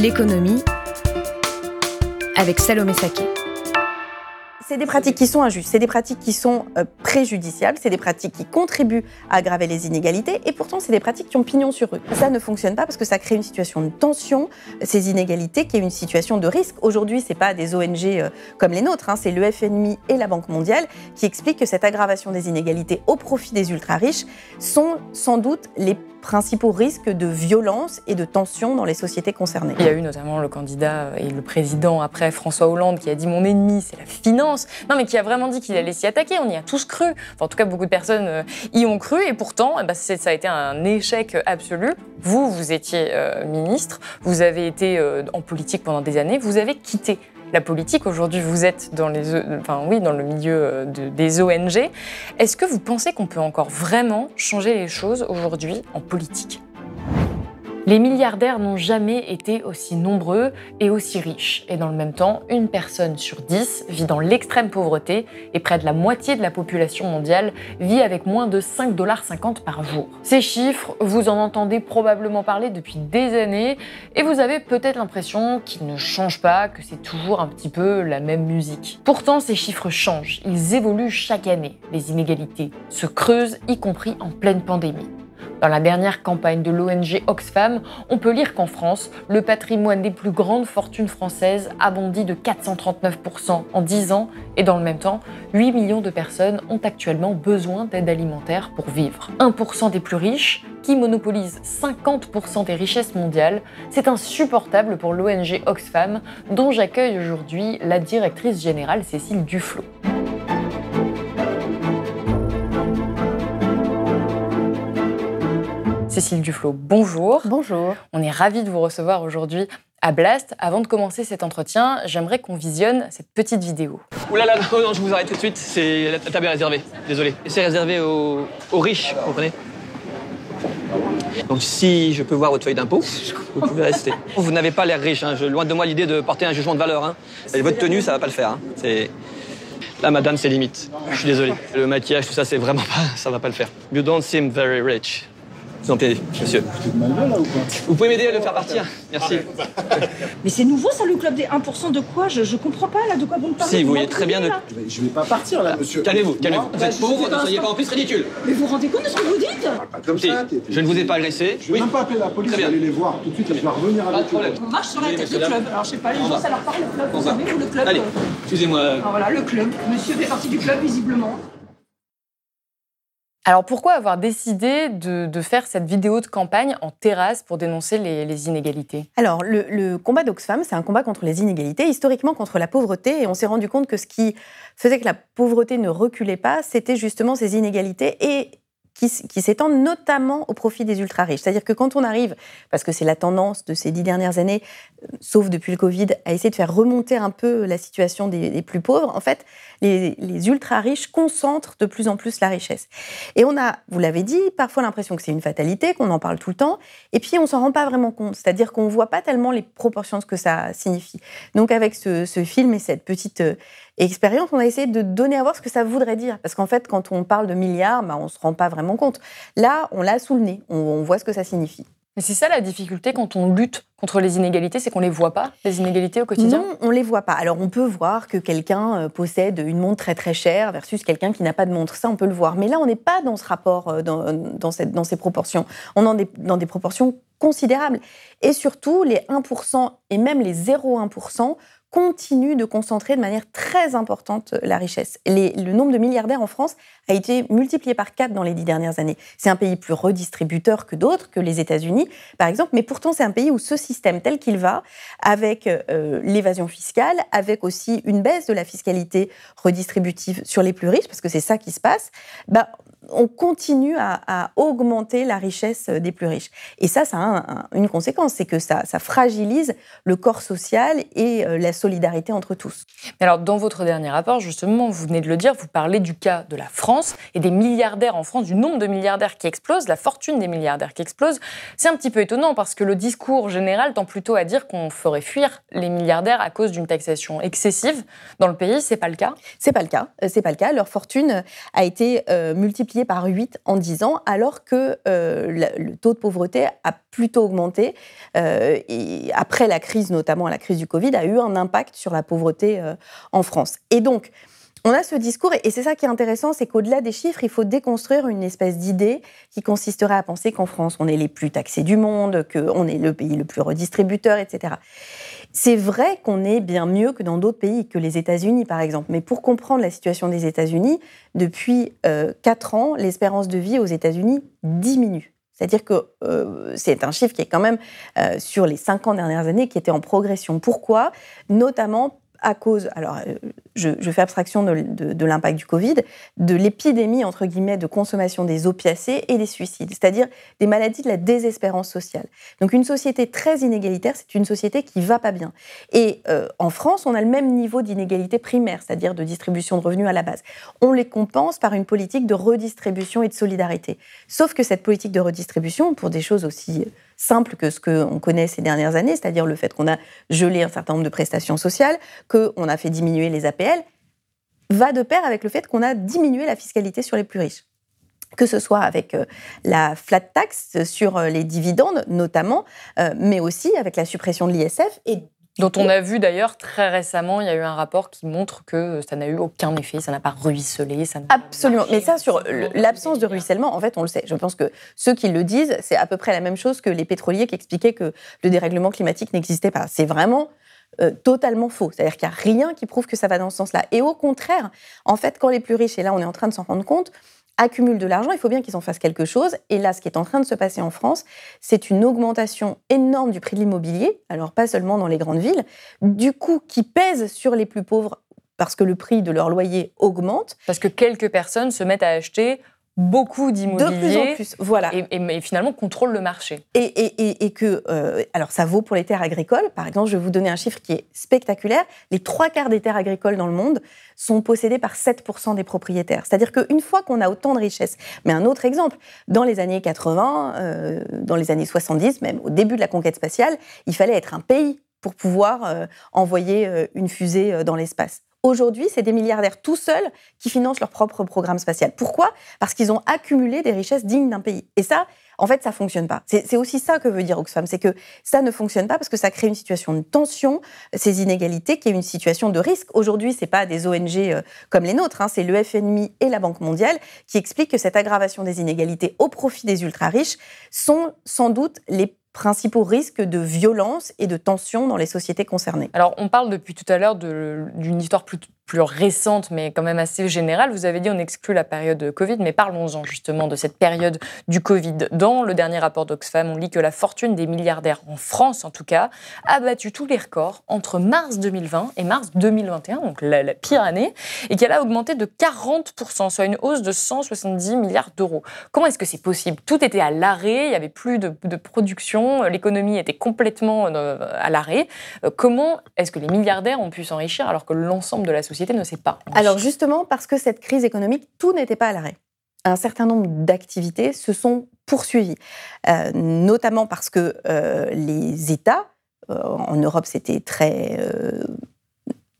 L'économie avec Salomé Saké. C'est des pratiques qui sont injustes, c'est des pratiques qui sont euh, préjudiciables, c'est des pratiques qui contribuent à aggraver les inégalités et pourtant c'est des pratiques qui ont pignon sur eux. Ça ne fonctionne pas parce que ça crée une situation de tension, ces inégalités qui est une situation de risque. Aujourd'hui, c'est pas des ONG euh, comme les nôtres, hein, c'est le FMI et la Banque mondiale qui expliquent que cette aggravation des inégalités au profit des ultra-riches sont sans doute les principaux risques de violence et de tension dans les sociétés concernées. Il y a eu notamment le candidat et le président après François Hollande qui a dit mon ennemi c'est la finance, non mais qui a vraiment dit qu'il allait s'y attaquer, on y a tous cru, en tout cas beaucoup de personnes euh, y ont cru. Et pourtant eh ben, ça a été un échec absolu. Vous, vous étiez euh, ministre, vous avez été euh, en politique pendant des années, vous avez quitté la politique. Aujourd'hui, vous êtes dans, les, enfin, le milieu euh, des ONG. Est-ce que vous pensez qu'on peut encore vraiment changer les choses aujourd'hui en politique? Les milliardaires n'ont jamais été aussi nombreux et aussi riches. Et dans le même temps, une personne sur dix vit dans l'extrême pauvreté et près de la moitié de la population mondiale vit avec moins de 5,50$ par jour. Ces chiffres, vous en entendez probablement parler depuis des années et vous avez peut-être l'impression qu'ils ne changent pas, que c'est toujours un petit peu la même musique. Pourtant, ces chiffres changent, ils évoluent chaque année. Les inégalités se creusent, y compris en pleine pandémie. Dans la dernière campagne de l'ONG Oxfam, on peut lire qu'en France, le patrimoine des plus grandes fortunes françaises a bondi de 439% en 10 ans et dans le même temps, 8 millions de personnes ont actuellement besoin d'aide alimentaire pour vivre. 1% des plus riches, qui monopolisent 50% des richesses mondiales, c'est insupportable pour l'ONG Oxfam, dont j'accueille aujourd'hui la directrice générale Cécile Duflot. Cécile Duflo, bonjour. Bonjour. On est ravis de vous recevoir aujourd'hui à Blast. Avant de commencer cet entretien, j'aimerais qu'on visionne cette petite vidéo. Ouh là là, non, je vous arrête tout de suite, c'est la table est réservée, désolé. C'est réservé aux, riches, vous comprenez? Donc si je peux voir votre feuille d'impôt, vous pouvez rester. Vous n'avez pas l'air riche, hein. loin de moi l'idée de porter un jugement de valeur. Hein. Et votre tenue, ça va pas le faire. Hein. C'est... Là, madame, c'est limite. Je suis désolé. Le maquillage, tout ça, c'est vraiment pas... Ça va pas le faire. You don't seem very rich. Vous en monsieur. Vous pouvez m'aider à le faire partir Merci. Mais c'est nouveau ça, le club des 1% de quoi? Je, je comprends pas là, de quoi vous me parlez Si, vous voyez très bien de... Je vais pas partir là, monsieur. Calmez-vous, calmez-vous. Vous êtes pauvre, ne soyez pas en plus ridicule. Mais vous vous rendez compte de ce que vous dites? Pas comme ça, Je ne vous ai pas agressé. Je vais même pas appeler la police, je vais aller les voir tout de suite et je vais revenir avec eux. On marche sur la tête du club. Alors je sais pas, les gens ça leur parle le club, vous savez, vous le club. Allez, excusez-moi. Voilà, le club. Monsieur fait partie du club visiblement. Alors pourquoi avoir décidé de, faire cette vidéo de campagne en terrasse pour dénoncer les, inégalités? Alors le, combat d'Oxfam, c'est un combat contre les inégalités, historiquement contre la pauvreté, et on s'est rendu compte que ce qui faisait que la pauvreté ne reculait pas, c'était justement ces inégalités et qui, s'étendent notamment au profit des ultra-riches. C'est-à-dire que quand on arrive, parce que c'est la tendance de ces dix dernières années, euh, sauf depuis le Covid, à essayer de faire remonter un peu la situation des, plus pauvres, en fait, les, ultra-riches concentrent de plus en plus la richesse. Et on a, vous l'avez dit, parfois l'impression que c'est une fatalité, qu'on en parle tout le temps, et puis on s'en rend pas vraiment compte. C'est-à-dire qu'on voit pas tellement les proportions de ce que ça signifie. Donc avec ce, ce film et cette petite euh, expérience, on a essayé de donner à voir ce que ça voudrait dire. Parce qu'en fait, quand on parle de milliards, bah, on ne se rend pas vraiment compte. Là, on l'a sous le nez, on, voit ce que ça signifie. Mais c'est ça la difficulté quand on lutte contre les inégalités, c'est qu'on les voit pas, les inégalités au quotidien? Non, on les voit pas. Alors on peut voir que quelqu'un euh, possède une montre très très chère versus quelqu'un qui n'a pas de montre. Ça, on peut le voir. Mais là, on n'est pas dans ce rapport, euh, dans, dans, cette, dans ces proportions. On est dans des proportions considérables. Et surtout, les 1% et même les 0,1% continue de concentrer de manière très importante la richesse. le nombre de milliardaires en France a été multiplié par 4 dans les dix dernières années. C'est un pays plus redistributeur que d'autres, que les États-Unis, par exemple, mais pourtant c'est un pays où ce système tel qu'il va, avec euh, l'évasion fiscale, avec aussi une baisse de la fiscalité redistributive sur les plus riches, parce que c'est ça qui se passe, bah, on continue à, augmenter la richesse des plus riches. Et ça, ça a une conséquence, c'est que ça, fragilise le corps social et euh, la solidarité entre tous. alors, dans votre dernier rapport, justement, vous venez de le dire, vous parlez du cas de la France et des milliardaires en France, du nombre de milliardaires qui explosent, la fortune des milliardaires qui explose. C'est un petit peu étonnant parce que le discours général tend plutôt à dire qu'on ferait fuir les milliardaires à cause d'une taxation excessive. Dans le pays, c'est pas le cas? C'est pas le cas. Euh, c'est pas le cas. Leur fortune a été euh, multipliée par 8 en 10 ans, alors que euh, le taux de pauvreté a plutôt augmenté. Euh, et après la crise, notamment la crise du Covid, a eu un impact sur la pauvreté euh, en France. Et donc, on a ce discours, et c'est ça qui est intéressant, c'est qu'au-delà des chiffres, il faut déconstruire une espèce d'idée qui consisterait à penser qu'en France, on est les plus taxés du monde, qu'on est le pays le plus redistributeur, etc. C'est vrai qu'on est bien mieux que dans d'autres pays, que les États-Unis par exemple. Mais pour comprendre la situation des États-Unis, depuis euh, 4 ans, l'espérance de vie aux États-Unis diminue. C'est-à-dire que euh, c'est un chiffre qui est quand même euh, sur les 50 dernières années qui était en progression. Pourquoi? Notamment à cause, alors euh, je, fais abstraction de, l'impact du Covid, de l'épidémie, entre guillemets, de consommation des opiacés et des suicides, c'est-à-dire des maladies de la désespérance sociale. Donc une société très inégalitaire, c'est une société qui va pas bien. Et euh, en France, on a le même niveau d'inégalité primaire, c'est-à-dire de distribution de revenus à la base. On les compense par une politique de redistribution et de solidarité. Sauf que cette politique de redistribution, pour des choses aussi simple que ce qu'on connaît ces dernières années, c'est-à-dire le fait qu'on a gelé un certain nombre de prestations sociales, qu'on a fait diminuer les APL, va de pair avec le fait qu'on a diminué la fiscalité sur les plus riches. Que ce soit avec euh, la flat tax sur euh, les dividendes notamment, euh, mais aussi avec la suppression de l'ISF et dont on a vu d'ailleurs très récemment, il y a eu un rapport qui montre que ça n'a eu aucun effet, ça n'a pas ruisselé. Ça Absolument. Mais ça, sur l'absence de ruissellement, en fait, on le sait. Je pense que ceux qui le disent, c'est à peu près la même chose que les pétroliers qui expliquaient que le dérèglement climatique n'existait pas. C'est vraiment euh, totalement faux. C'est-à-dire qu'il n'y a rien qui prouve que ça va dans ce sens-là. Et au contraire, en fait, quand les plus riches, et là on est en train de s'en rendre compte, accumulent de l'argent, il faut bien qu'ils en fassent quelque chose. Et là, ce qui est en train de se passer en France, c'est une augmentation énorme du prix de l'immobilier, alors pas seulement dans les grandes villes, du coup qui pèse sur les plus pauvres parce que le prix de leur loyer augmente. Parce que quelques personnes se mettent à acheter beaucoup d'immobilier. De plus en plus, voilà. Et, finalement contrôle le marché. Et, et que, euh, alors ça vaut pour les terres agricoles. Par exemple, je vais vous donner un chiffre qui est spectaculaire. Les trois quarts des terres agricoles dans le monde sont possédées par 7% des propriétaires. C'est-à-dire qu'une fois qu'on a autant de richesses, mais un autre exemple, dans les années 80, euh, dans les années 70, même au début de la conquête spatiale, il fallait être un pays pour pouvoir euh, envoyer une fusée dans l'espace. Aujourd'hui, c'est des milliardaires tout seuls qui financent leur propre programme spatial. Pourquoi? Parce qu'ils ont accumulé des richesses dignes d'un pays. Et ça, en fait, ça fonctionne pas. C'est aussi ça que veut dire Oxfam, c'est que ça ne fonctionne pas parce que ça crée une situation de tension, ces inégalités, qui est une situation de risque. Aujourd'hui, c'est pas des ONG euh, comme les nôtres, hein, c'est le FMI et la Banque mondiale qui expliquent que cette aggravation des inégalités au profit des ultra riches sont sans doute les principaux risques de violence et de tension dans les sociétés concernées. Alors, on parle depuis tout à l'heure d'une histoire plus, plus récente, mais quand même assez générale. Vous avez dit on exclut la période Covid, mais parlons-en justement de cette période du Covid. Dans le dernier rapport d'Oxfam, on lit que la fortune des milliardaires, en France en tout cas, a battu tous les records entre mars 2020 et mars 2021, donc la, pire année, et qu'elle a augmenté de 40%, soit une hausse de 170 milliards d'euros. Comment est-ce que c'est possible? Tout était à l'arrêt, il n'y avait plus de, de production, l'économie était complètement euh, à l'arrêt. Euh, comment est-ce que les milliardaires ont pu s'enrichir alors que l'ensemble de la société Alors justement, parce que cette crise économique, tout n'était pas à l'arrêt. Un certain nombre d'activités se sont poursuivies, euh, notamment parce que euh, les États, euh, en Europe c'était très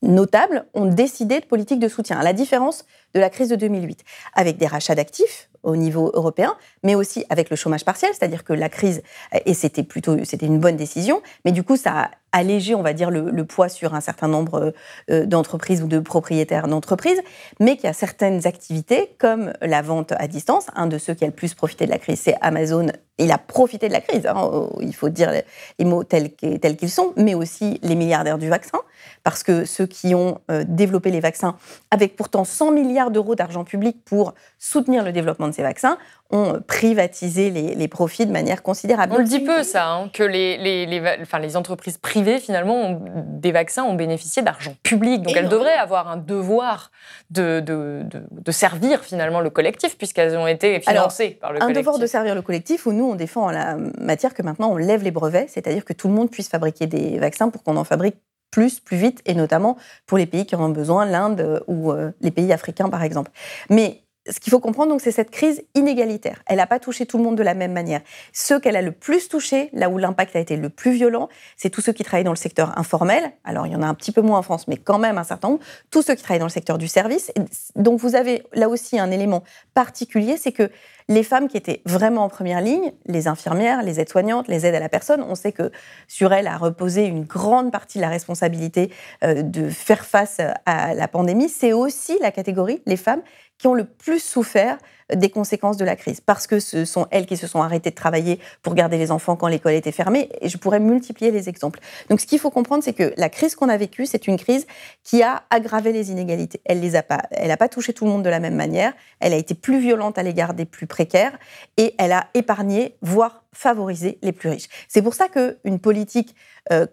notable, ont décidé de politiques de soutien, à la différence de la crise de 2008, avec des rachats d'actifs au niveau européen, mais aussi avec le chômage partiel, c'est-à-dire que la crise, et c'était plutôt, c'était une bonne décision, mais du coup, ça a allégé, on va dire, le, poids sur un certain nombre euh, d'entreprises ou de propriétaires d'entreprises, mais qu'il y a certaines activités, comme la vente à distance, un de ceux qui a le plus profité de la crise, c'est Amazon. Il a profité de la crise, hein, il faut dire les mots tels qu'ils sont, mais aussi les milliardaires du vaccin, parce que ceux qui ont euh, développé les vaccins, avec pourtant 100 milliards d'euros d'argent public pour soutenir le développement de ces vaccins, ont privatisé les, profits de manière considérable. On le dit peu, ça, hein, que les, les, enfin, les entreprises privées, finalement, des vaccins ont bénéficié d'argent public. Donc elles devraient avoir un devoir de, de, de, servir, finalement, le collectif, puisqu'elles ont été financées par le collectif. Un devoir de servir le collectif où nous, on défend en la matière que maintenant, on lève les brevets, c'est-à-dire que tout le monde puisse fabriquer des vaccins pour qu'on en fabrique plus, plus vite, et notamment pour les pays qui en ont besoin, l'Inde euh, ou euh, les pays africains par exemple. Mais ce qu'il faut comprendre, donc, c'est cette crise inégalitaire. Elle n'a pas touché tout le monde de la même manière. Ceux qu'elle a le plus touché, là où l'impact a été le plus violent, c'est tous ceux qui travaillent dans le secteur informel. Alors, il y en a un petit peu moins en France, mais quand même un certain nombre. Tous ceux qui travaillent dans le secteur du service. Donc, vous avez là aussi un élément particulier, c'est que les femmes qui étaient vraiment en première ligne, les infirmières, les aides-soignantes, les aides à la personne, on sait que sur elles a reposé une grande partie de la responsabilité euh, de faire face à la pandémie. C'est aussi la catégorie, les femmes, qui ont le plus souffert des conséquences de la crise, parce que ce sont elles qui se sont arrêtées de travailler pour garder les enfants quand l'école était fermée, et je pourrais multiplier les exemples. Donc ce qu'il faut comprendre, c'est que la crise qu'on a vécue, c'est une crise qui a aggravé les inégalités. Elle pas, n'a pas touché tout le monde de la même manière, elle a été plus violente à l'égard des plus précaires, et elle a épargné, voire favorisé les plus riches. C'est pour ça qu'une politique euh,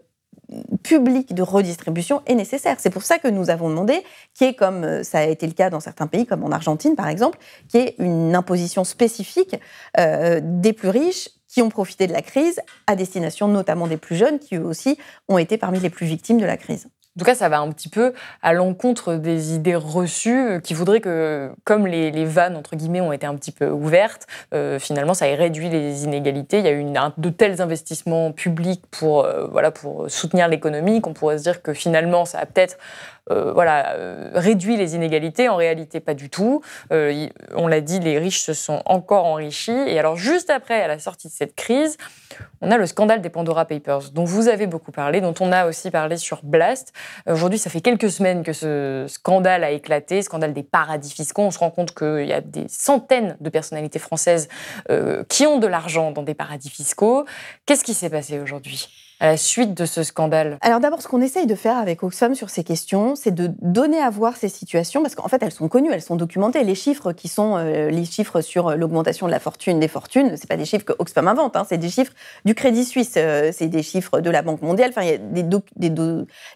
public de redistribution est nécessaire. C'est pour ça que nous avons demandé qu'il y ait, comme euh, ça a été le cas dans certains pays, comme en Argentine par exemple, qu'il y ait une imposition spécifique euh, des plus riches qui ont profité de la crise, à destination notamment des plus jeunes, qui eux aussi ont été parmi les plus victimes de la crise. En tout cas, ça va un petit peu à l'encontre des idées reçues euh, qui voudraient que, comme les, vannes, entre guillemets, ont été un petit peu ouvertes, euh, finalement, ça ait réduit les inégalités. Il y a eu de tels investissements publics pour, euh, voilà, pour soutenir l'économie qu'on pourrait se dire que finalement, ça a peut-être euh, voilà, euh, réduit les inégalités. En réalité, pas du tout. Euh, on l'a dit, les riches se sont encore enrichis. Et alors, juste après, à la sortie de cette crise, on a le scandale des Pandora Papers, dont vous avez beaucoup parlé, dont on a aussi parlé sur Blast. Aujourd'hui, ça fait quelques semaines que ce scandale a éclaté, scandale des paradis fiscaux. On se rend compte qu'il y a des centaines de personnalités françaises qui ont de l'argent dans des paradis fiscaux. Qu'est-ce qui s'est passé aujourd'hui? À la suite de ce scandale Alors d'abord, ce qu'on essaye de faire avec Oxfam sur ces questions, c'est de donner à voir ces situations, parce qu'en fait, elles sont connues, elles sont documentées. Les chiffres qui sont euh, les chiffres sur l'augmentation de la fortune des fortunes, c'est pas des chiffres que Oxfam invente, hein, c'est des chiffres du Crédit Suisse, euh, c'est des chiffres de la Banque mondiale. Enfin, des,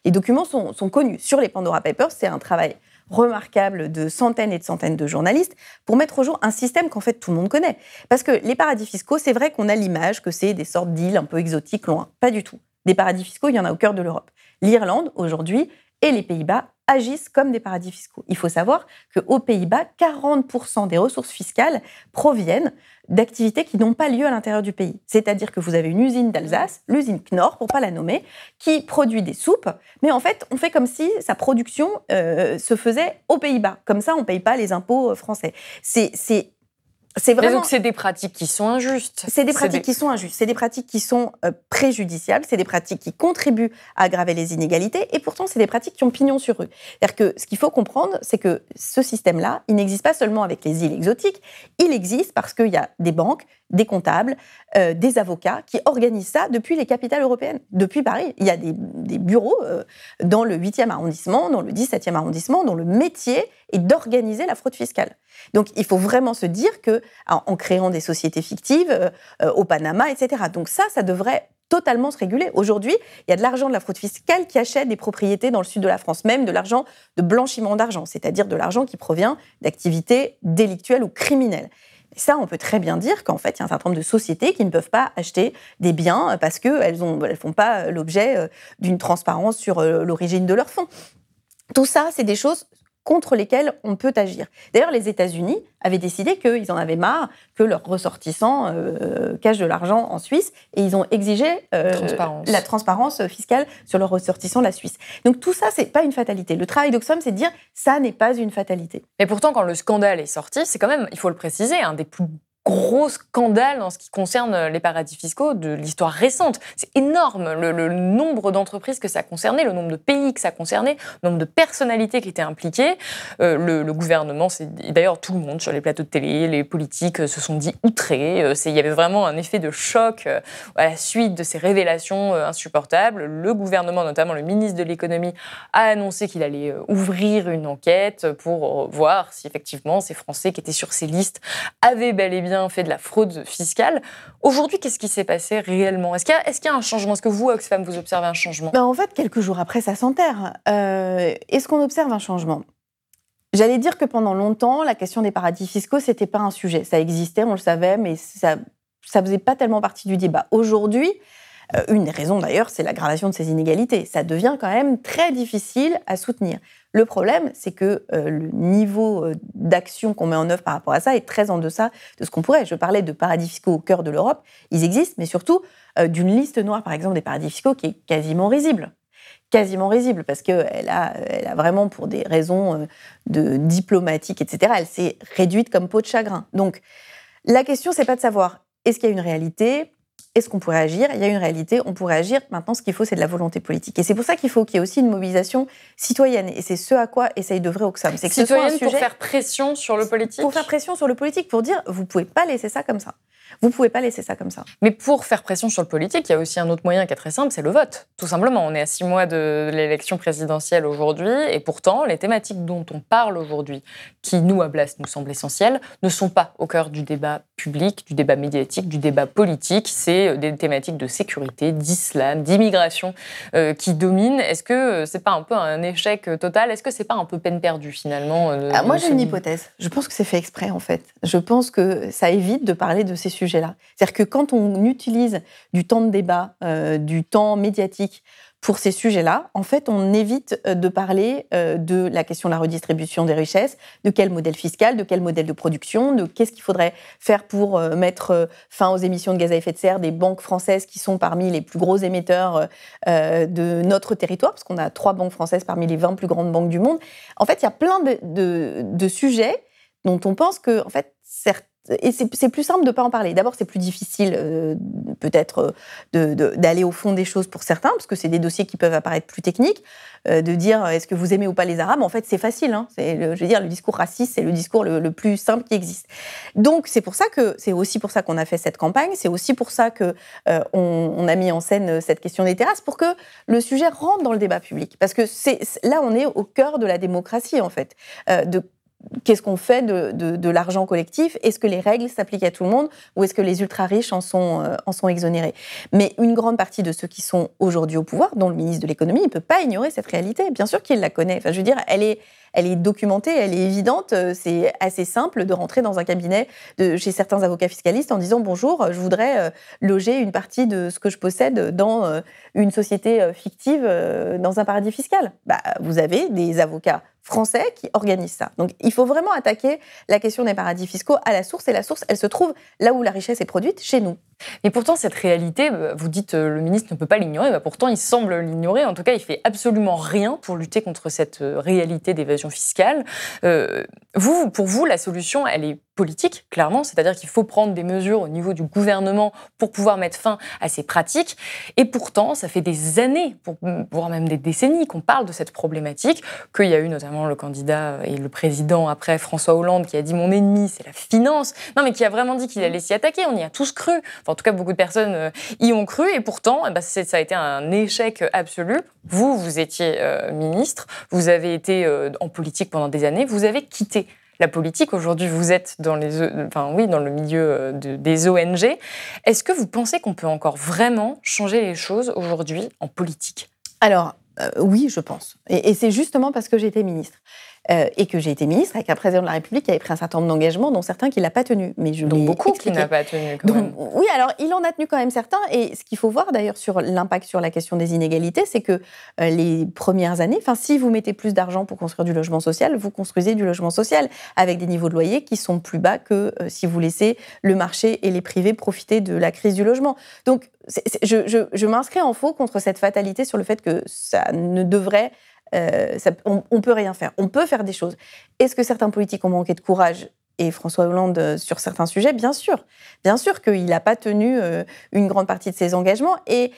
les documents sont connus. Sur les Pandora Papers, c'est un travail remarquable de centaines et de centaines de journalistes pour mettre au jour un système qu'en fait tout le monde connaît. Parce que les paradis fiscaux, c'est vrai qu'on a l'image que c'est des sortes d'îles un peu exotiques loin. Pas du tout. Des paradis fiscaux, il y en a au cœur de l'Europe. L'Irlande, aujourd'hui, et les Pays-Bas agissent comme des paradis fiscaux. Il faut savoir qu'aux Pays-Bas, 40% des ressources fiscales proviennent d'activités qui n'ont pas lieu à l'intérieur du pays. C'est-à-dire que vous avez une usine d'Alsace, l'usine Knorr, pour pas la nommer, qui produit des soupes, mais en fait, on fait comme si sa production euh, se faisait aux Pays-Bas. Comme ça, on ne paye pas les impôts euh, français. C'est c'est vraiment. Donc c'est des pratiques qui sont injustes. C'est des pratiques qui sont injustes. C'est des pratiques qui sont euh, préjudiciables. C'est des pratiques qui contribuent à aggraver les inégalités. Et pourtant, c'est des pratiques qui ont pignon sur rue. C'est-à-dire que ce qu'il faut comprendre, c'est que ce système-là, il n'existe pas seulement avec les îles exotiques. Il existe parce qu'il y a des banques, des comptables, euh, des avocats qui organisent ça depuis les capitales européennes, depuis Paris. Il y a des, bureaux euh, dans le 8e arrondissement, dans le 17e arrondissement, dont le métier est d'organiser la fraude fiscale. Donc il faut vraiment se dire que en créant des sociétés fictives euh, au Panama, etc. Donc ça, ça devrait totalement se réguler. Aujourd'hui, il y a de l'argent de la fraude fiscale qui achète des propriétés dans le sud de la France, même de l'argent de blanchiment d'argent, c'est-à-dire de l'argent qui provient d'activités délictuelles ou criminelles. Ça, on peut très bien dire qu'en fait, il y a un certain nombre de sociétés qui ne peuvent pas acheter des biens parce qu'elles ne font pas l'objet euh, d'une transparence sur euh, l'origine de leurs fonds. Tout ça, c'est des choses contre lesquels on peut agir. D'ailleurs, les États-Unis avaient décidé qu'ils en avaient marre que leurs ressortissants euh, cachent de l'argent en Suisse et ils ont exigé euh, la transparence fiscale sur leurs ressortissants de la Suisse. Donc tout ça, c'est pas une fatalité. Le travail d'Oxfam, c'est de dire ça n'est pas une fatalité. Mais pourtant, quand le scandale est sorti, c'est quand même, il faut le préciser, un des plus gros scandale en ce qui concerne les paradis fiscaux de l'histoire récente. C'est énorme le, nombre d'entreprises que ça concernait, le nombre de pays que ça concernait, le nombre de personnalités qui étaient impliquées. Euh, le, gouvernement, c'est d'ailleurs tout le monde sur les plateaux de télé, les politiques se sont dit outrés. Euh, il y avait vraiment un effet de choc euh, à la suite de ces révélations insupportables. Le gouvernement, notamment le ministre de l'économie, a annoncé qu'il allait ouvrir une enquête pour voir si effectivement ces Français qui étaient sur ces listes avaient bel et bien fait de la fraude fiscale. Aujourd'hui, qu'est-ce qui s'est passé réellement? Est-ce qu'il y, a un changement? Est-ce que vous, Oxfam, vous observez un changement? Ben, En fait, quelques jours après, ça s'enterre. Euh, est-ce qu'on observe un changement? J'allais dire que pendant longtemps, la question des paradis fiscaux, c'était pas un sujet. Ça existait, on le savait, mais ça ça faisait pas tellement partie du débat. Aujourd'hui, euh, une des raisons d'ailleurs, c'est l'aggravation de ces inégalités. Ça devient quand même très difficile à soutenir. Le problème, c'est que euh, le niveau euh, d'action qu'on met en œuvre par rapport à ça est très en deçà de ce qu'on pourrait. Je parlais de paradis fiscaux au cœur de l'Europe, ils existent, mais surtout d'une liste noire, par exemple, des paradis fiscaux qui est quasiment risible quasiment risible parce qu'elle a, elle a vraiment, pour des raisons de diplomatiques, etc., elle s'est réduite comme peau de chagrin. Donc, la question, c'est pas de savoir est-ce qu'il y a une réalité est-ce qu'on pourrait agir? Il y a une réalité, on pourrait agir. Maintenant, ce qu'il faut, c'est de la volonté politique. Et c'est pour ça qu'il faut qu'il y ait aussi une mobilisation citoyenne. Et c'est ce à quoi essaye d'œuvrer Oxfam. C'est que citoyenne pour faire pression sur le politique? Pour faire pression sur le politique, pour dire, vous pouvez pas laisser ça comme ça. Vous pouvez pas laisser ça comme ça. Mais pour faire pression sur le politique, il y a aussi un autre moyen qui est très simple, c'est le vote. Tout simplement, on est à six mois de l'élection présidentielle aujourd'hui, et pourtant, les thématiques dont on parle aujourd'hui, qui nous, à Blast, nous semblent essentielles, ne sont pas au cœur du débat public, du débat médiatique, du débat politique. C'est euh, des thématiques de sécurité, d'islam, d'immigration euh, qui dominent. Est-ce que euh, c'est pas un peu un échec total? Est-ce que c'est pas un peu peine perdue finalement ah, Moi, j'ai une hypothèse. Je pense que c'est fait exprès en fait. Je pense que ça évite de parler de ces sujets-là. C'est-à-dire que quand on utilise du temps de débat, du temps médiatique pour ces sujets-là, en fait, on évite euh, de parler euh, de la question de la redistribution des richesses, de quel modèle fiscal, de quel modèle de production, de qu'est-ce qu'il faudrait faire pour euh, mettre fin aux émissions de gaz à effet de serre des banques françaises qui sont parmi les plus gros émetteurs de notre territoire, parce qu'on a trois banques françaises parmi les 20 plus grandes banques du monde. En fait, il y a plein de, sujets dont on pense que, en fait, certains et c'est plus simple de ne pas en parler. D'abord, c'est plus difficile euh, peut-être euh, d'aller au fond des choses pour certains, parce que c'est des dossiers qui peuvent apparaître plus techniques. Euh, de dire est-ce que vous aimez ou pas les Arabes, en fait, c'est facile. Hein. je veux dire, le discours raciste, c'est le discours le, plus simple qui existe. Donc, c'est pour ça que c'est aussi pour ça qu'on a fait cette campagne. C'est aussi pour ça que on, a mis en scène cette question des terrasses pour que le sujet rentre dans le débat public. Parce que c'est là, on est au cœur de la démocratie, en fait, de qu'est-ce qu'on fait de, l'argent collectif? Est-ce que les règles s'appliquent à tout le monde ou est-ce que les ultra-riches en sont, euh, en sont exonérés? Mais une grande partie de ceux qui sont aujourd'hui au pouvoir, dont le ministre de l'économie, ne peut pas ignorer cette réalité. Bien sûr qu'il la connaît. Enfin, je veux dire, elle est, elle est documentée, elle est évidente. Euh, c'est assez simple de rentrer dans un cabinet de, chez certains avocats fiscalistes en disant bonjour, je voudrais euh, loger une partie de ce que je possède dans une société fictive dans un paradis fiscal. Bah, vous avez des avocats français qui organisent ça. Donc il faut vraiment attaquer la question des paradis fiscaux à la source, et la source, elle se trouve là où la richesse est produite, chez nous. Et pourtant, cette réalité, bah, vous dites euh, le ministre ne peut pas l'ignorer, bah, pourtant il semble l'ignorer, en tout cas il fait absolument rien pour lutter contre cette euh, réalité d'évasion fiscale. Euh, vous, pour vous, la solution, elle est politique, clairement, c'est-à-dire qu'il faut prendre des mesures au niveau du gouvernement pour pouvoir mettre fin à ces pratiques. Et pourtant, ça fait des années, voire même des décennies, qu'on parle de cette problématique, qu'il y a eu notamment le candidat et le président après François Hollande qui a dit mon ennemi, c'est la finance. Non, mais qui a vraiment dit qu'il allait s'y attaquer. On y a tous cru. En tout cas, beaucoup de personnes euh, y ont cru. Et pourtant, eh ben, ça a été un échec absolu. Vous, vous étiez euh, ministre, vous avez été euh, en politique pendant des années, vous avez quitté la politique. Aujourd'hui, vous êtes dans, les, enfin, oui, dans le milieu des ONG. Est-ce que vous pensez qu'on peut encore vraiment changer les choses aujourd'hui en politique? Alors, oui, je pense. Et, c'est justement parce que j'étais ministre. Euh, et que j'ai été ministre avec un président de la République qui avait pris un certain nombre d'engagements, dont certains qu'il n'a pas tenus. Mais je Donc beaucoup qui n'a pas tenu. Quand même. Oui, alors il en a tenu quand même certains. Et ce qu'il faut voir d'ailleurs sur l'impact sur la question des inégalités, c'est que euh, les premières années, enfin si vous mettez plus d'argent pour construire du logement social, vous construisez du logement social avec des niveaux de loyer qui sont plus bas que si vous laissez le marché et les privés profiter de la crise du logement. Donc je, m'inscris en faux contre cette fatalité sur le fait que ça ne devrait euh, on, ne peut rien faire. On peut faire des choses. Est-ce que certains politiques ont manqué de courage et François Hollande sur certains sujets, bien sûr. Bien sûr qu'il n'a pas tenu une grande partie de ses engagements. Et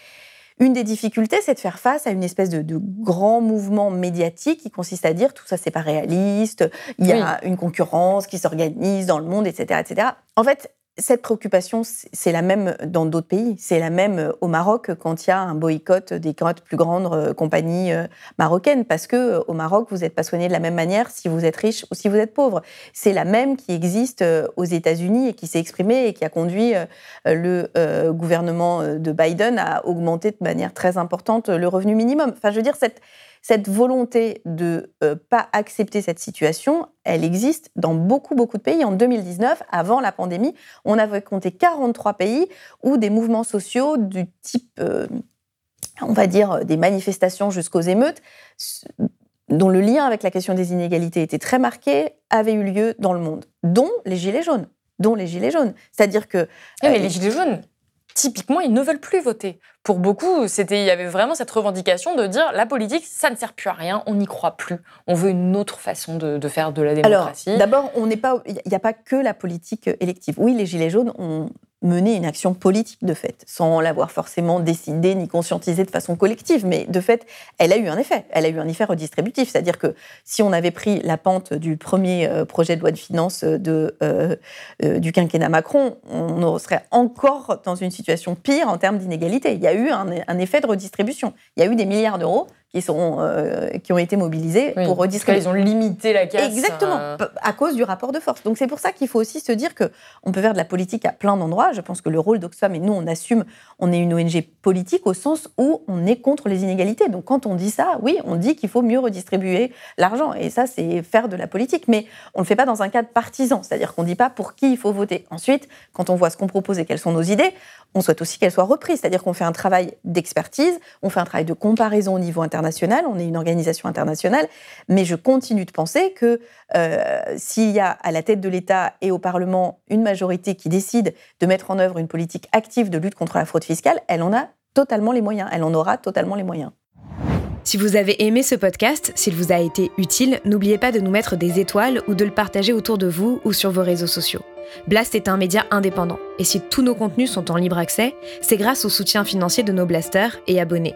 une des difficultés, c'est de faire face à une espèce de, grand mouvement médiatique qui consiste à dire tout ça, c'est pas réaliste, il y a une concurrence qui s'organise dans le monde, etc., etc. En fait, cette préoccupation, c'est la même dans d'autres pays. C'est la même euh, au Maroc quand il y a un boycott des plus grandes euh, compagnies euh, marocaines, parce que au Maroc, vous n'êtes pas soigné de la même manière si vous êtes riche ou si vous êtes pauvre. C'est la même qui existe aux États-Unis et qui s'est exprimée et qui a conduit le gouvernement de Biden à augmenter de manière très importante le revenu minimum. Enfin, je veux dire, cette, cette volonté de ne euh, pas accepter cette situation, elle existe dans beaucoup, beaucoup de pays. En 2019, avant la pandémie, on avait compté 43 pays où des mouvements sociaux du type, euh, on va dire, des manifestations jusqu'aux émeutes, dont le lien avec la question des inégalités était très marqué, avaient eu lieu dans le monde, dont les Gilets jaunes dont les gilets jaunes. C'est-à-dire que... mais les gilets jaunes, typiquement, ils ne veulent plus voter. Pour beaucoup, c'était, il y avait vraiment cette revendication de dire la politique, ça ne sert plus à rien, on n'y croit plus. On veut une autre façon de, faire de la démocratie. Alors, d'abord, on n'est pas, il n'y a pas que la politique élective. Oui, les gilets jaunes ont mener une action politique de fait, sans l'avoir forcément décidé ni conscientisé de façon collective, mais de fait, elle a eu un effet. Elle a eu un effet redistributif, c'est-à-dire que si on avait pris la pente du premier euh, projet de loi de finances de, euh, euh, du quinquennat Macron, on serait encore dans une situation pire en termes d'inégalité. Il y a eu un effet de redistribution. Il y a eu des milliards d'euros qui, sont, euh, qui ont été mobilisés pour redistribuer. Ils ont limité la casse. Exactement, euh. à cause du rapport de force. Donc c'est pour ça qu'il faut aussi se dire que on peut faire de la politique à plein d'endroits. Je pense que le rôle d'Oxfam, et nous on assume, on est une ONG politique au sens où on est contre les inégalités. Donc quand on dit ça, oui, on dit qu'il faut mieux redistribuer l'argent. Et ça, c'est faire de la politique. Mais on ne le fait pas dans un cadre partisan. C'est-à-dire qu'on ne dit pas pour qui il faut voter. Ensuite, quand on voit ce qu'on propose et quelles sont nos idées, on souhaite aussi qu'elles soient reprises. C'est-à-dire qu'on fait un travail d'expertise, on fait un travail de comparaison au niveau on est une organisation internationale, mais je continue de penser que euh, s'il y a à la tête de l'État et au Parlement une majorité qui décide de mettre en œuvre une politique active de lutte contre la fraude fiscale, elle en a totalement les moyens, elle en aura totalement les moyens. Si vous avez aimé ce podcast, s'il vous a été utile, n'oubliez pas de nous mettre des étoiles ou de le partager autour de vous ou sur vos réseaux sociaux. Blast est un média indépendant, et si tous nos contenus sont en libre accès, c'est grâce au soutien financier de nos blasters et abonnés.